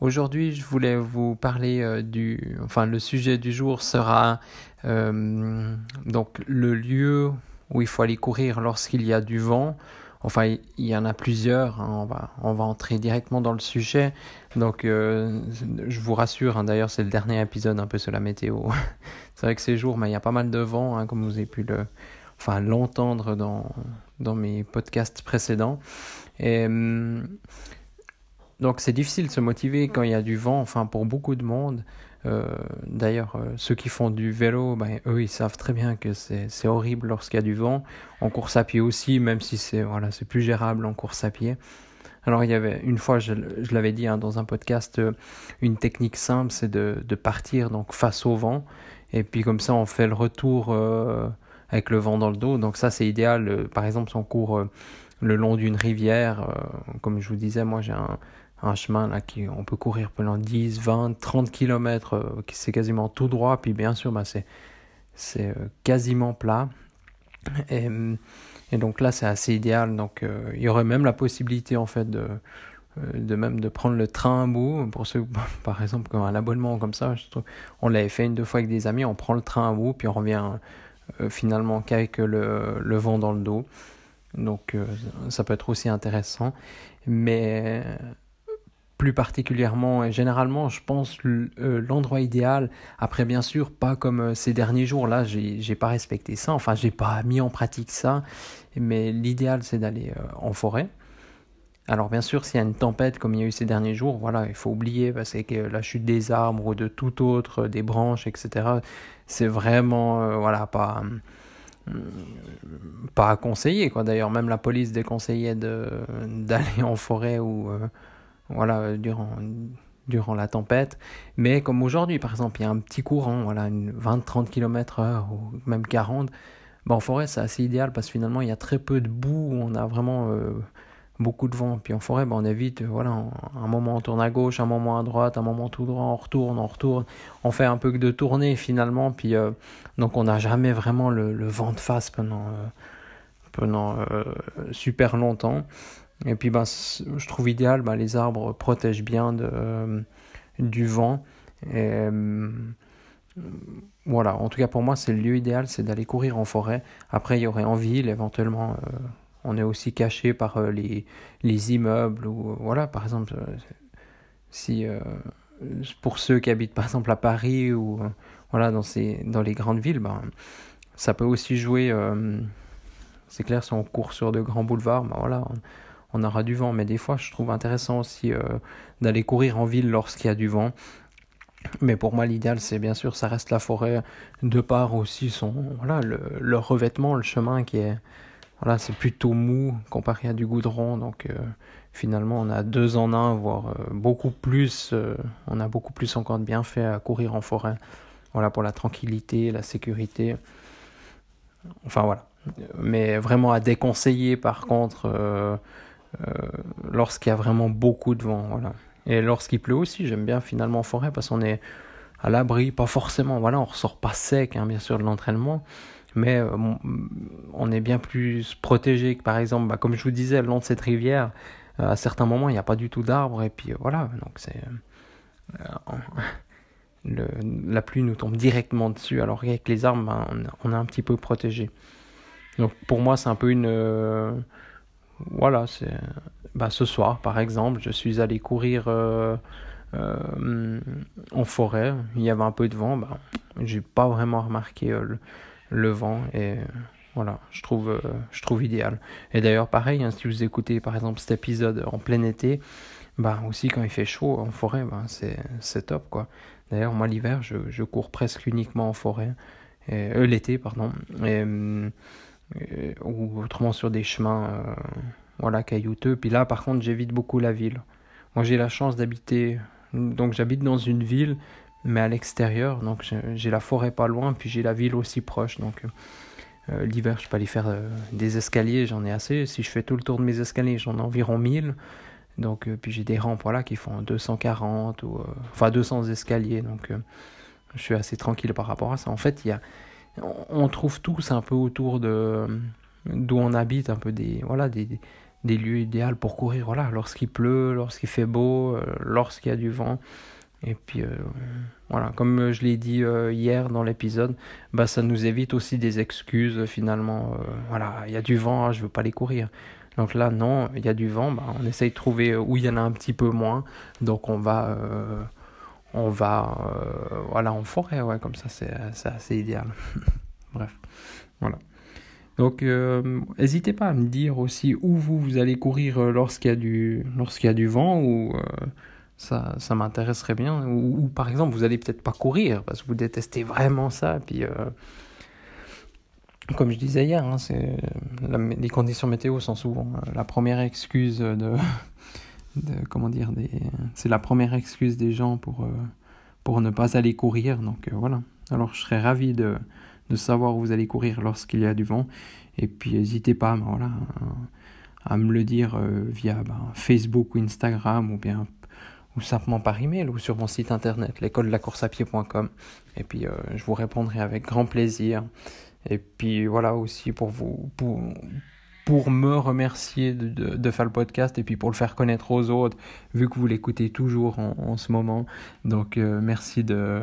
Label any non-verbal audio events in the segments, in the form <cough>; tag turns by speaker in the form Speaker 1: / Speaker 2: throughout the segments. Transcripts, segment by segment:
Speaker 1: Aujourd'hui, je voulais vous parler euh, du, enfin, le sujet du jour sera euh, donc le lieu où il faut aller courir lorsqu'il y a du vent. Enfin, il y en a plusieurs. Hein. on va, on va entrer directement dans le sujet. Donc, euh, je vous rassure. Hein, d'ailleurs, c'est le dernier épisode un peu sur la météo. <laughs> c'est vrai que ces jours, il y a pas mal de vent, hein, comme vous avez pu le, enfin, l'entendre dans dans mes podcasts précédents. Et hum, donc c'est difficile de se motiver quand il y a du vent, enfin pour beaucoup de monde. Euh, d'ailleurs, euh, ceux qui font du vélo, ben, eux, ils savent très bien que c'est horrible lorsqu'il y a du vent. En course à pied aussi, même si c'est voilà, plus gérable en course à pied. Alors il y avait une fois, je, je l'avais dit hein, dans un podcast, euh, une technique simple, c'est de, de, partir donc face au vent, et puis comme ça on fait le retour avec le vent dans le dos. Donc ça c'est idéal. par exemple, si on court le long d'une rivière, comme je vous disais, moi j'ai un, un chemin là qui on peut courir pendant 10, 20, 30 km, qui c'est quasiment tout droit, puis bien sûr bah, c'est euh, quasiment plat. Et, et donc là c'est assez idéal. Donc euh, il y aurait même la possibilité en fait de euh, de même de prendre le train à bout pour ceux <laughs> par exemple comme un abonnement comme ça je trouve, on l'avait fait une deux fois avec des amis on prend le train à bout puis on revient finalement qu'avec le, le, vent dans le dos donc ça peut être aussi intéressant mais plus particulièrement et généralement je pense euh, l'endroit idéal. Après bien sûr pas comme euh, ces derniers jours. Là j'ai pas respecté ça. Enfin j'ai pas mis en pratique ça. Mais l'idéal c'est d'aller euh, en forêt. Alors bien sûr s'il y a une tempête comme il y a eu ces derniers jours voilà il faut oublier parce que la chute des arbres ou de tout autre des branches etc c'est vraiment voilà pas pas à conseiller quoi. D'ailleurs même la police déconseillait <laughs> d'aller en forêt ou voilà, euh, durant, durant la tempête. Mais comme aujourd'hui, par exemple, il y a un petit courant, voilà, 20-30 km heure ou même 40, ben, en forêt, c'est assez idéal parce que finalement, il y a très peu de boue, on a vraiment euh, beaucoup de vent. Puis en forêt, ben, on évite, voilà, un moment on tourne à gauche, un moment à droite, un moment tout droit, on retourne, on retourne. On fait un peu que de tourner finalement, puis euh, donc on n'a jamais vraiment le, le, vent de face pendant, pendant super longtemps. Et puis ben, je trouve idéal, ben, les arbres protègent bien de, euh, du vent. Et, euh, voilà, en tout cas pour moi c'est le lieu idéal, c'est d'aller courir en forêt. Après il y aurait en ville éventuellement, euh, on est aussi caché par les, les immeubles ou voilà par exemple si pour ceux qui habitent par exemple à Paris ou voilà dans ces dans les grandes villes, ben, ça peut aussi jouer. c'est clair si on court sur de grands boulevards, ben voilà. On aura du vent. Mais des fois, je trouve intéressant aussi euh, d'aller courir en ville lorsqu'il y a du vent. Mais pour moi, l'idéal, c'est bien sûr, ça reste la forêt, de part aussi son, voilà, le, revêtement, le chemin qui est, voilà, c'est plutôt mou comparé à du goudron. Donc, euh, finalement, on a deux en un, voire euh, beaucoup plus, on a beaucoup plus encore de bienfaits à courir en forêt. Voilà, pour la tranquillité, la sécurité. Enfin, voilà. Mais vraiment à déconseiller, par contre, lorsqu'il y a vraiment beaucoup de vent. Voilà. Et lorsqu'il pleut aussi, j'aime bien finalement en forêt parce qu'on est à l'abri, pas forcément, voilà, on ressort pas sec, hein, bien sûr, de l'entraînement, mais euh, on est bien plus protégé que par exemple, bah, comme je vous disais, le long de cette rivière, euh, à certains moments, il n'y a pas du tout d'arbres, et puis voilà, donc c'est. <laughs> La pluie nous tombe directement dessus, alors qu'avec les arbres, bah, on, est un petit peu protégé. Donc pour moi, c'est un peu une voilà, c'est bah, ce soir par exemple, je suis allé courir euh, euh, en forêt. Il y avait un peu de vent, bah, j'ai pas vraiment remarqué euh, le, vent et voilà, je trouve, je trouve idéal. Et d'ailleurs, pareil, hein, si vous écoutez par exemple cet épisode en plein été, bah aussi quand il fait chaud en forêt, bah, c'est top quoi. D'ailleurs, moi l'hiver, je, cours presque uniquement en forêt, l'été pardon. Et, euh, ou autrement sur des chemins euh, voilà, caillouteux. Puis là, par contre, j'évite beaucoup la ville. Moi, j'ai la chance d'habiter donc j'habite dans une ville, mais à l'extérieur. Donc j'ai la forêt pas loin, puis j'ai la ville aussi proche. Donc l'hiver, je peux aller faire des escaliers, j'en ai assez. Si je fais tout le tour de mes escaliers, j'en ai environ 1000. Donc, puis j'ai des rampes qui font 240 ou enfin 200 escaliers. Donc je suis assez tranquille par rapport à ça. En fait, il y a, on trouve tous un peu autour de d'où on habite, un peu des, voilà, des, lieux idéaux pour courir. Voilà, lorsqu'il pleut, lorsqu'il fait beau, euh, lorsqu'il y a du vent. Et puis euh, voilà, comme je l'ai dit euh, hier dans l'épisode, bah ça nous évite aussi des excuses finalement. voilà, il y a du vent, je veux pas aller courir. Donc là, non, il y a du vent, bah, on essaye de trouver où il y en a un petit peu moins. Donc on va on va euh, voilà en forêt ouais comme ça c'est assez idéal. <laughs> Bref voilà. Donc n'hésitez euh, pas à me dire aussi où vous, vous allez courir euh, lorsqu'il y a du lorsqu'il y a du vent ou ça, ça m'intéresserait bien. Ou, par exemple vous allez peut-être pas courir parce que vous détestez vraiment ça. Puis comme je disais hier, hein, les conditions météo sont souvent la première excuse de, comment dire, c'est la première excuse des gens pour, euh, pour ne pas aller courir. Donc euh, voilà. Alors je serais ravi de, de savoir où vous allez courir lorsqu'il y a du vent. Et puis n'hésitez pas ben voilà, à, me le dire euh, via ben, Facebook ou Instagram ou bien ou simplement par email ou sur mon site internet l'école de la course à pied.com et puis je vous répondrai avec grand plaisir et puis voilà aussi pour vous pour, pour me remercier de, faire le podcast et puis pour le faire connaître aux autres, vu que vous l'écoutez toujours en, ce moment. Donc euh, merci de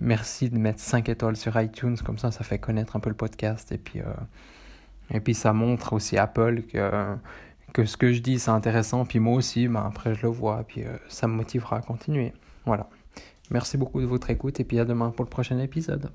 Speaker 1: mettre 5 étoiles sur iTunes, comme ça ça fait connaître un peu le podcast et puis euh, ça montre aussi Apple que que ce que je dis c'est intéressant, puis moi aussi, ben, après je le vois, puis euh, ça me motivera à continuer. Voilà. Merci beaucoup de votre écoute et puis à demain pour le prochain épisode.